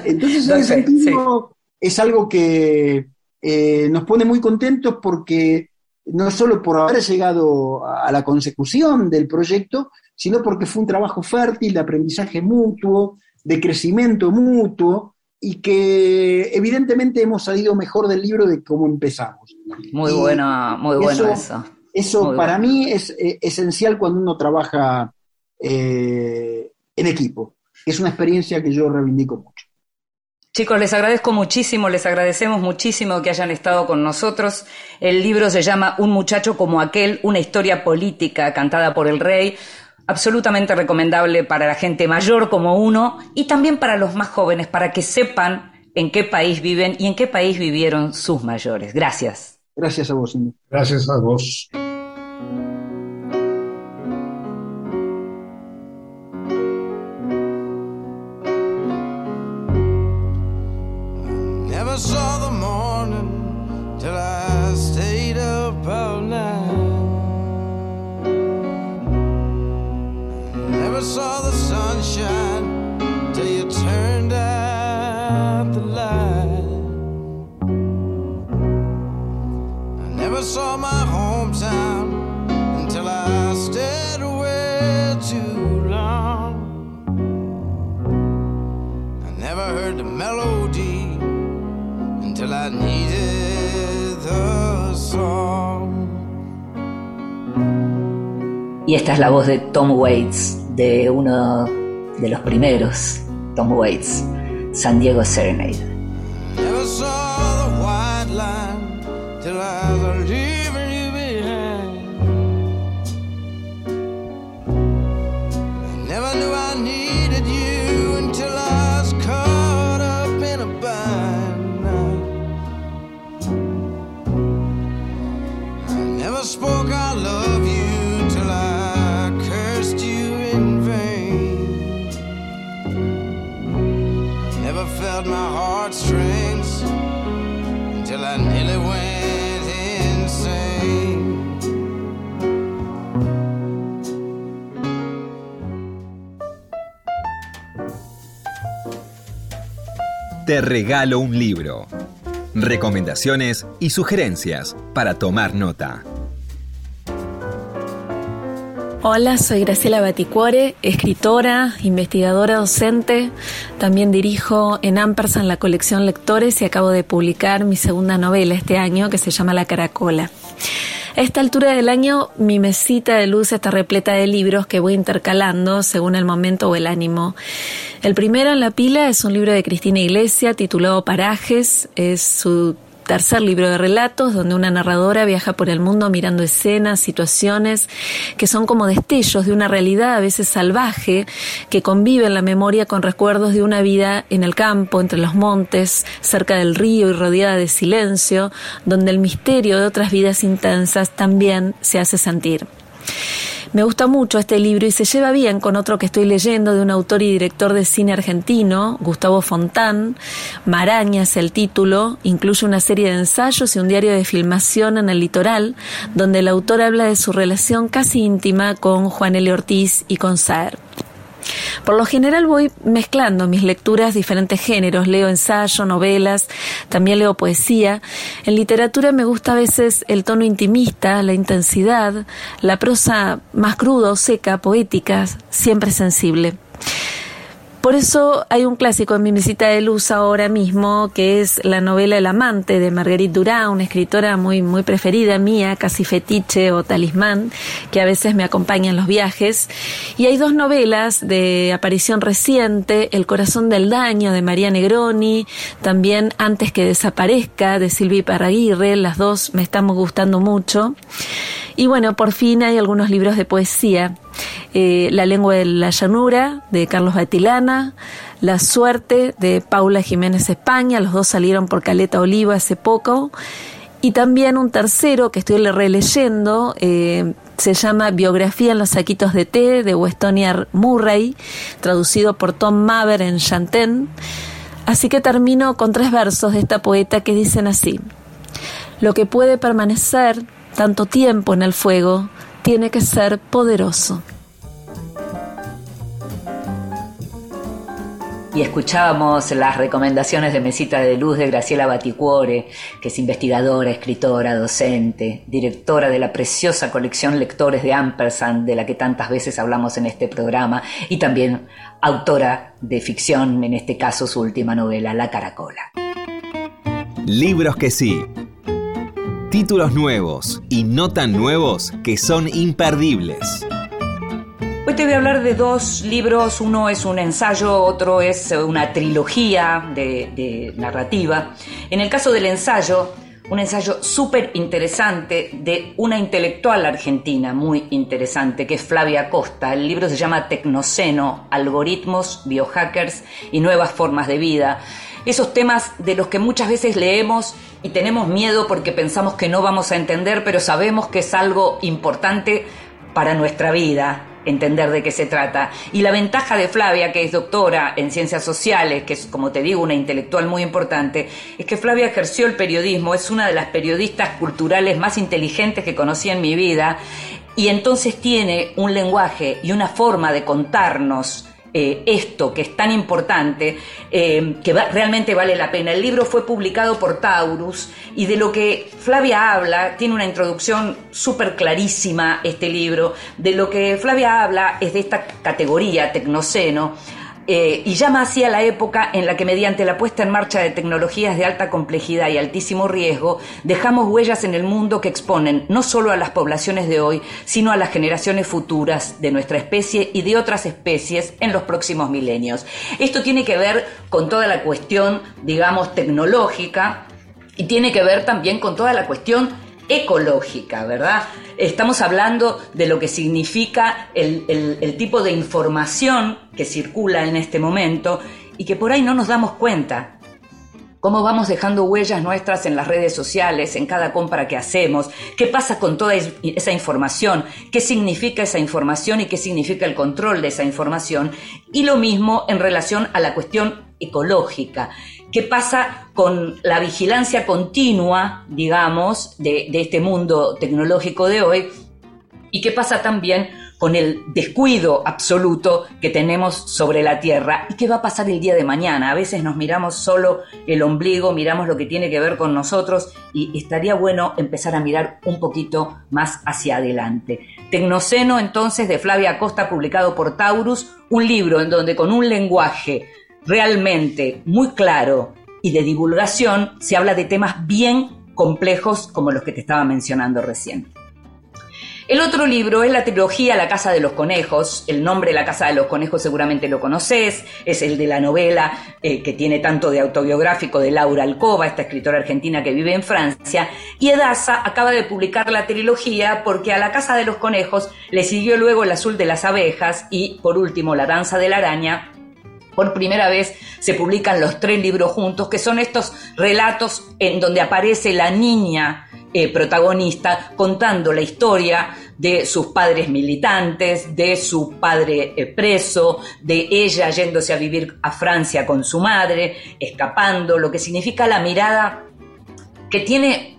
Entonces, (laughs) en ese sentido, es algo que eh, nos pone muy contentos porque no solo por haber llegado a la consecución del proyecto, sino porque fue un trabajo fértil de aprendizaje mutuo, de crecimiento mutuo y que evidentemente hemos salido mejor del libro de cómo empezamos. Muy bueno, muy bueno eso. Eso, para mí es eh, esencial cuando uno trabaja eh, en equipo. Es una experiencia que yo reivindico mucho. Chicos, les agradezco muchísimo, les agradecemos muchísimo que hayan estado con nosotros. El libro se llama Un muchacho como aquel, una historia política cantada por el rey. Absolutamente recomendable para la gente mayor como uno y también para los más jóvenes, para que sepan en qué país viven y en qué país vivieron sus mayores. Gracias. Gracias a vos. Gracias a vos. Saw my hometown until I stayed away too long. I never heard the melody until I needed the song. Y esta es la voz de Tom Waits, de uno de los primeros Tom Waits, San Diego Serenade. Never saw Te regalo un libro. Recomendaciones y sugerencias para tomar nota. Hola, soy Graciela Baticuore, escritora, investigadora docente. También dirijo en Ampersand la colección Lectores y acabo de publicar mi segunda novela este año que se llama La Caracola. A esta altura del año mi mesita de luz está repleta de libros que voy intercalando según el momento o el ánimo. El primero en la pila es un libro de Cristina Iglesia titulado Parajes. Es su tercer libro de relatos donde una narradora viaja por el mundo mirando escenas, situaciones que son como destellos de una realidad a veces salvaje que convive en la memoria con recuerdos de una vida en el campo, entre los montes, cerca del río y rodeada de silencio, donde el misterio de otras vidas intensas también se hace sentir. Me gusta mucho este libro y se lleva bien con otro que estoy leyendo de un autor y director de cine argentino, Gustavo Fontán. Maraña es el título, incluye una serie de ensayos y un diario de filmación en el litoral, donde el autor habla de su relación casi íntima con Juan L. Ortiz y con Saer. Por lo general voy mezclando mis lecturas diferentes géneros, leo ensayo, novelas, también leo poesía. En literatura me gusta a veces el tono intimista, la intensidad, la prosa más cruda o seca, poética, siempre sensible. Por eso hay un clásico en mi visita de luz ahora mismo, que es la novela El amante de Marguerite Durá, una escritora muy, muy preferida mía, casi fetiche o talismán, que a veces me acompaña en los viajes. Y hay dos novelas de aparición reciente, El corazón del daño de María Negroni, también Antes que desaparezca de Silvia Parraguirre, las dos me están gustando mucho. Y bueno, por fin hay algunos libros de poesía. Eh, la lengua de la llanura de Carlos Batilana, La suerte de Paula Jiménez España, los dos salieron por Caleta Oliva hace poco, y también un tercero que estoy releyendo, eh, se llama Biografía en los saquitos de té de Westonia Murray, traducido por Tom Maver en Chanten. Así que termino con tres versos de esta poeta que dicen así, lo que puede permanecer tanto tiempo en el fuego tiene que ser poderoso. Y escuchábamos las recomendaciones de Mesita de Luz de Graciela Baticuore, que es investigadora, escritora, docente, directora de la preciosa colección Lectores de Ampersand, de la que tantas veces hablamos en este programa, y también autora de ficción, en este caso su última novela, La Caracola. Libros que sí. Títulos nuevos y no tan nuevos que son imperdibles. Hoy te voy a hablar de dos libros, uno es un ensayo, otro es una trilogía de, narrativa. En el caso del ensayo, un ensayo súper interesante de una intelectual argentina muy interesante, que es Flavia Costa. El libro se llama Tecnoceno, Algoritmos, Biohackers y Nuevas Formas de Vida. Esos temas de los que muchas veces leemos y tenemos miedo porque pensamos que no vamos a entender, pero sabemos que es algo importante para nuestra vida, entender de qué se trata. Y la ventaja de Flavia, que es doctora en ciencias sociales, que es, como te digo, una intelectual muy importante, es que Flavia ejerció el periodismo, es una de las periodistas culturales más inteligentes que conocí en mi vida, y entonces tiene un lenguaje y una forma de contarnos eh, esto que es tan importante, eh, que realmente vale la pena. El libro fue publicado por Taurus y de lo que Flavia habla, tiene una introducción súper clarísima este libro, de lo que Flavia habla es de esta categoría tecnoceno eh, y llama así a la época en la que mediante la puesta en marcha de tecnologías de alta complejidad y altísimo riesgo, dejamos huellas en el mundo que exponen no solo a las poblaciones de hoy, sino a las generaciones futuras de nuestra especie y de otras especies en los próximos milenios. Esto tiene que ver con toda la cuestión, digamos, tecnológica y tiene que ver también con toda la cuestión ecológica, ¿verdad? Estamos hablando de lo que significa el, tipo de información que circula en este momento y que por ahí no nos damos cuenta cómo vamos dejando huellas nuestras en las redes sociales, en cada compra que hacemos, qué pasa con toda esa información, qué significa esa información y qué significa el control de esa información, y lo mismo en relación a la cuestión ecológica. ¿Qué pasa con la vigilancia continua, digamos, de, este mundo tecnológico de hoy? ¿Y qué pasa también con el descuido absoluto que tenemos sobre la Tierra y qué va a pasar el día de mañana. A veces nos miramos solo el ombligo, miramos lo que tiene que ver con nosotros y estaría bueno empezar a mirar un poquito más hacia adelante. Tecnoceno entonces de Flavia Costa, publicado por Taurus, un libro en donde con un lenguaje realmente muy claro y de divulgación, se habla de temas bien complejos como los que te estaba mencionando recién. El otro libro es la trilogía La Casa de los Conejos. El nombre La Casa de los Conejos seguramente lo conoces. Es el de la novela eh, que tiene tanto de autobiográfico de Laura Alcoba, esta escritora argentina que vive en Francia. Y Edasa acaba de publicar la trilogía porque a La Casa de los Conejos le siguió luego El Azul de las Abejas y por último La Danza de la Araña por primera vez se publican los tres libros juntos, que son estos relatos en donde aparece la niña eh, protagonista contando la historia de sus padres militantes, de su padre eh, preso, de ella yéndose a vivir a Francia con su madre, escapando, lo que significa la mirada que tiene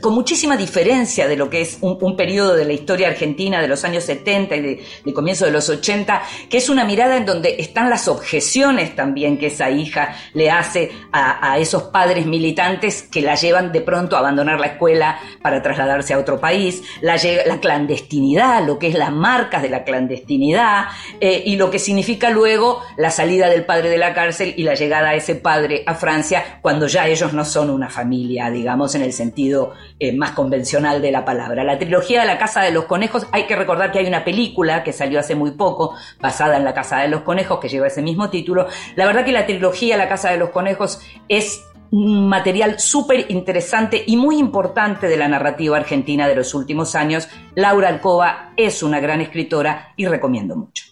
con muchísima diferencia de lo que es un, periodo de la historia argentina de los años 70 y de, comienzo de los 80, que es una mirada en donde están las objeciones también que esa hija le hace a, esos padres militantes que la llevan de pronto a abandonar la escuela para trasladarse a otro país, la, la clandestinidad, lo que es las marcas de la clandestinidad eh, y lo que significa luego la salida del padre de la cárcel y la llegada a ese padre a Francia cuando ya ellos no son una familia, digamos, en el sentido sentido eh, más convencional de la palabra. La trilogía de la Casa de los Conejos, hay que recordar que hay una película que salió hace muy poco, basada en la Casa de los Conejos, que lleva ese mismo título. La verdad que la trilogía La Casa de los Conejos es un material súper interesante y muy importante de la narrativa argentina de los últimos años. Laura Alcoba es una gran escritora y recomiendo mucho.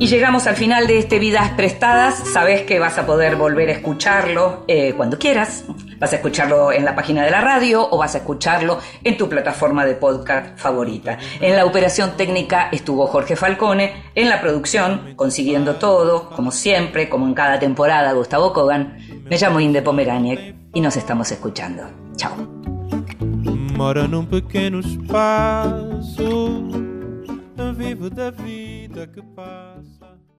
Y llegamos al final de este Vidas Prestadas. Sabes que vas a poder volver a escucharlo eh, cuando quieras. Vas a escucharlo en la página de la radio o vas a escucharlo en tu plataforma de podcast favorita. En la operación técnica estuvo Jorge Falcone, en la producción, consiguiendo todo, como siempre, como en cada temporada, Gustavo Kogan. Me llamo Inde Pomeraniec y nos estamos escuchando. Chao. Vida que passa.